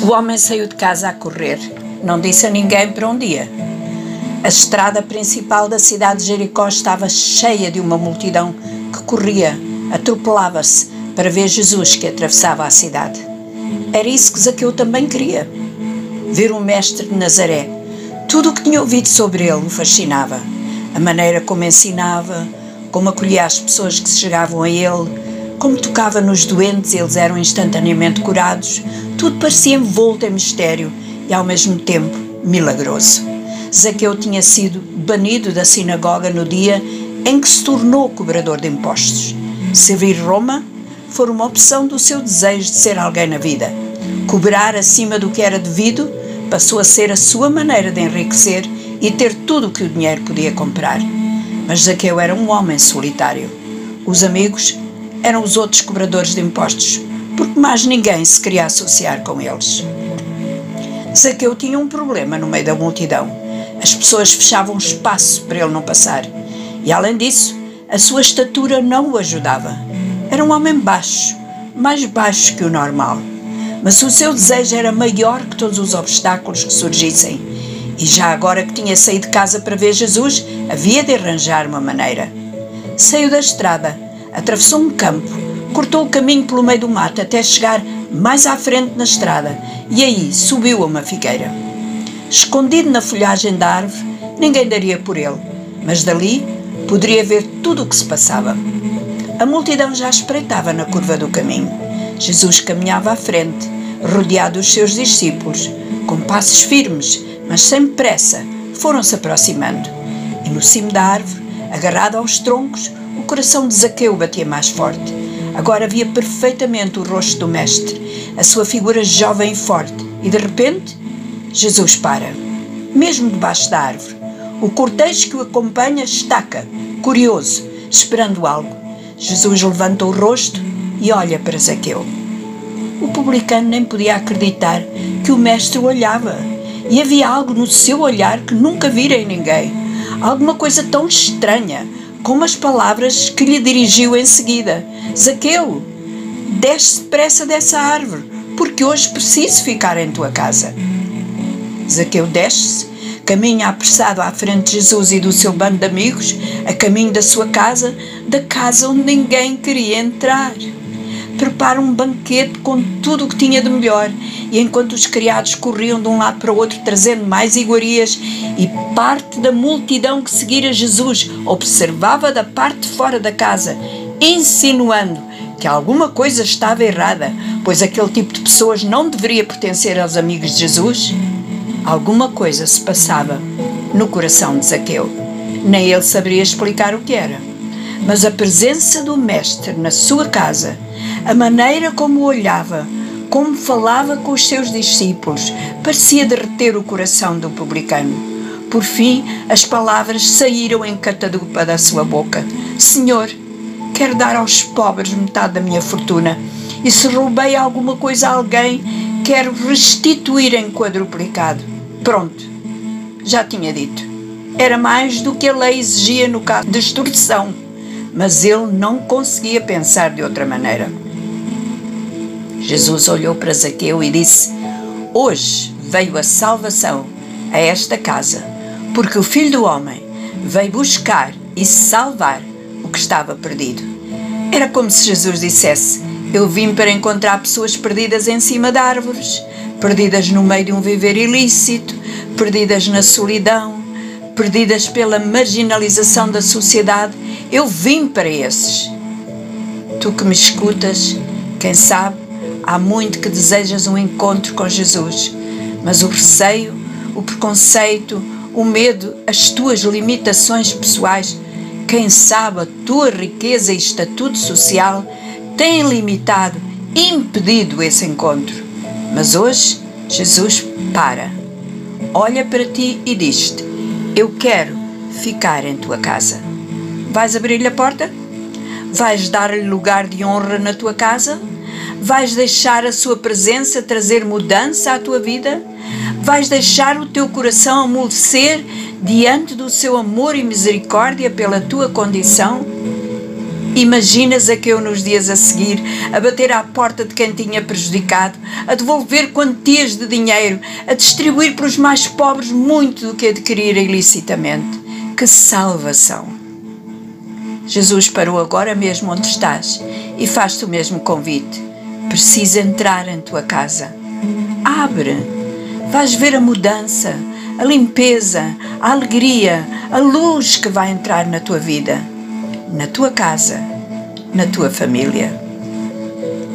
O homem saiu de casa a correr. Não disse a ninguém para onde ia. A estrada principal da cidade de Jericó estava cheia de uma multidão que corria, atropelava-se para ver Jesus que atravessava a cidade. Era isso que Zaqueu também queria. Ver o mestre de Nazaré. Tudo o que tinha ouvido sobre ele o fascinava. A maneira como ensinava, como acolhia as pessoas que se chegavam a ele, como tocava nos doentes eles eram instantaneamente curados, tudo parecia envolto em mistério e ao mesmo tempo milagroso. Zaqueu tinha sido banido da sinagoga no dia em que se tornou cobrador de impostos. Servir Roma foi uma opção do seu desejo de ser alguém na vida. Cobrar acima do que era devido passou a ser a sua maneira de enriquecer e ter tudo o que o dinheiro podia comprar. Mas Zaqueu era um homem solitário. Os amigos eram os outros cobradores de impostos, porque mais ninguém se queria associar com eles. Zaqueu tinha um problema no meio da multidão. As pessoas fechavam espaço para ele não passar. E além disso, a sua estatura não o ajudava. Era um homem baixo, mais baixo que o normal. Mas o seu desejo era maior que todos os obstáculos que surgissem. E já agora que tinha saído de casa para ver Jesus, havia de arranjar uma maneira. Saiu da estrada atravessou um campo, cortou o caminho pelo meio do mato até chegar mais à frente na estrada e aí subiu a uma figueira. Escondido na folhagem da árvore, ninguém daria por ele, mas dali poderia ver tudo o que se passava. A multidão já espreitava na curva do caminho. Jesus caminhava à frente, rodeado dos seus discípulos, com passos firmes, mas sem pressa, foram-se aproximando. E no cimo da árvore, agarrado aos troncos, coração de Zaqueu batia mais forte. Agora via perfeitamente o rosto do Mestre, a sua figura jovem e forte, e de repente, Jesus para, mesmo debaixo da árvore. O cortejo que o acompanha estaca, curioso, esperando algo. Jesus levanta o rosto e olha para Zaqueu. O publicano nem podia acreditar que o mestre olhava, e havia algo no seu olhar que nunca vira em ninguém. Alguma coisa tão estranha, como as palavras que lhe dirigiu em seguida: Zaqueu, desce depressa dessa árvore, porque hoje preciso ficar em tua casa. Zaqueu desce, caminha apressado à frente de Jesus e do seu bando de amigos, a caminho da sua casa, da casa onde ninguém queria entrar prepara um banquete com tudo o que tinha de melhor, e enquanto os criados corriam de um lado para o outro trazendo mais iguarias, e parte da multidão que seguira Jesus observava da parte de fora da casa, insinuando que alguma coisa estava errada, pois aquele tipo de pessoas não deveria pertencer aos amigos de Jesus, alguma coisa se passava no coração de Zaqueu. Nem ele saberia explicar o que era. Mas a presença do Mestre na sua casa a maneira como olhava, como falava com os seus discípulos, parecia derreter o coração do publicano. Por fim, as palavras saíram em catadupa da sua boca: Senhor, quero dar aos pobres metade da minha fortuna, e se roubei alguma coisa a alguém, quero restituir em quadruplicado. Pronto, já tinha dito. Era mais do que a lei exigia no caso de extorsão, mas ele não conseguia pensar de outra maneira. Jesus olhou para Zaqueu e disse: Hoje veio a salvação a esta casa, porque o Filho do Homem veio buscar e salvar o que estava perdido. Era como se Jesus dissesse: Eu vim para encontrar pessoas perdidas em cima de árvores, perdidas no meio de um viver ilícito, perdidas na solidão, perdidas pela marginalização da sociedade. Eu vim para esses. Tu que me escutas, quem sabe, Há muito que desejas um encontro com Jesus, mas o receio, o preconceito, o medo, as tuas limitações pessoais, quem sabe a tua riqueza e estatuto social têm limitado, impedido esse encontro. Mas hoje Jesus para, olha para ti e diz-te: Eu quero ficar em tua casa. Vais abrir-lhe a porta? Vais dar-lhe lugar de honra na tua casa? Vais deixar a sua presença trazer mudança à tua vida? Vais deixar o teu coração amolecer diante do seu amor e misericórdia pela tua condição? Imaginas a que eu nos dias a seguir, a bater à porta de quem tinha prejudicado, a devolver quantias de dinheiro, a distribuir para os mais pobres muito do que adquirir ilicitamente. Que salvação! Jesus parou agora mesmo onde estás e faz-te o mesmo convite. Precisa entrar em tua casa. Abre. Vais ver a mudança, a limpeza, a alegria, a luz que vai entrar na tua vida, na tua casa, na tua família.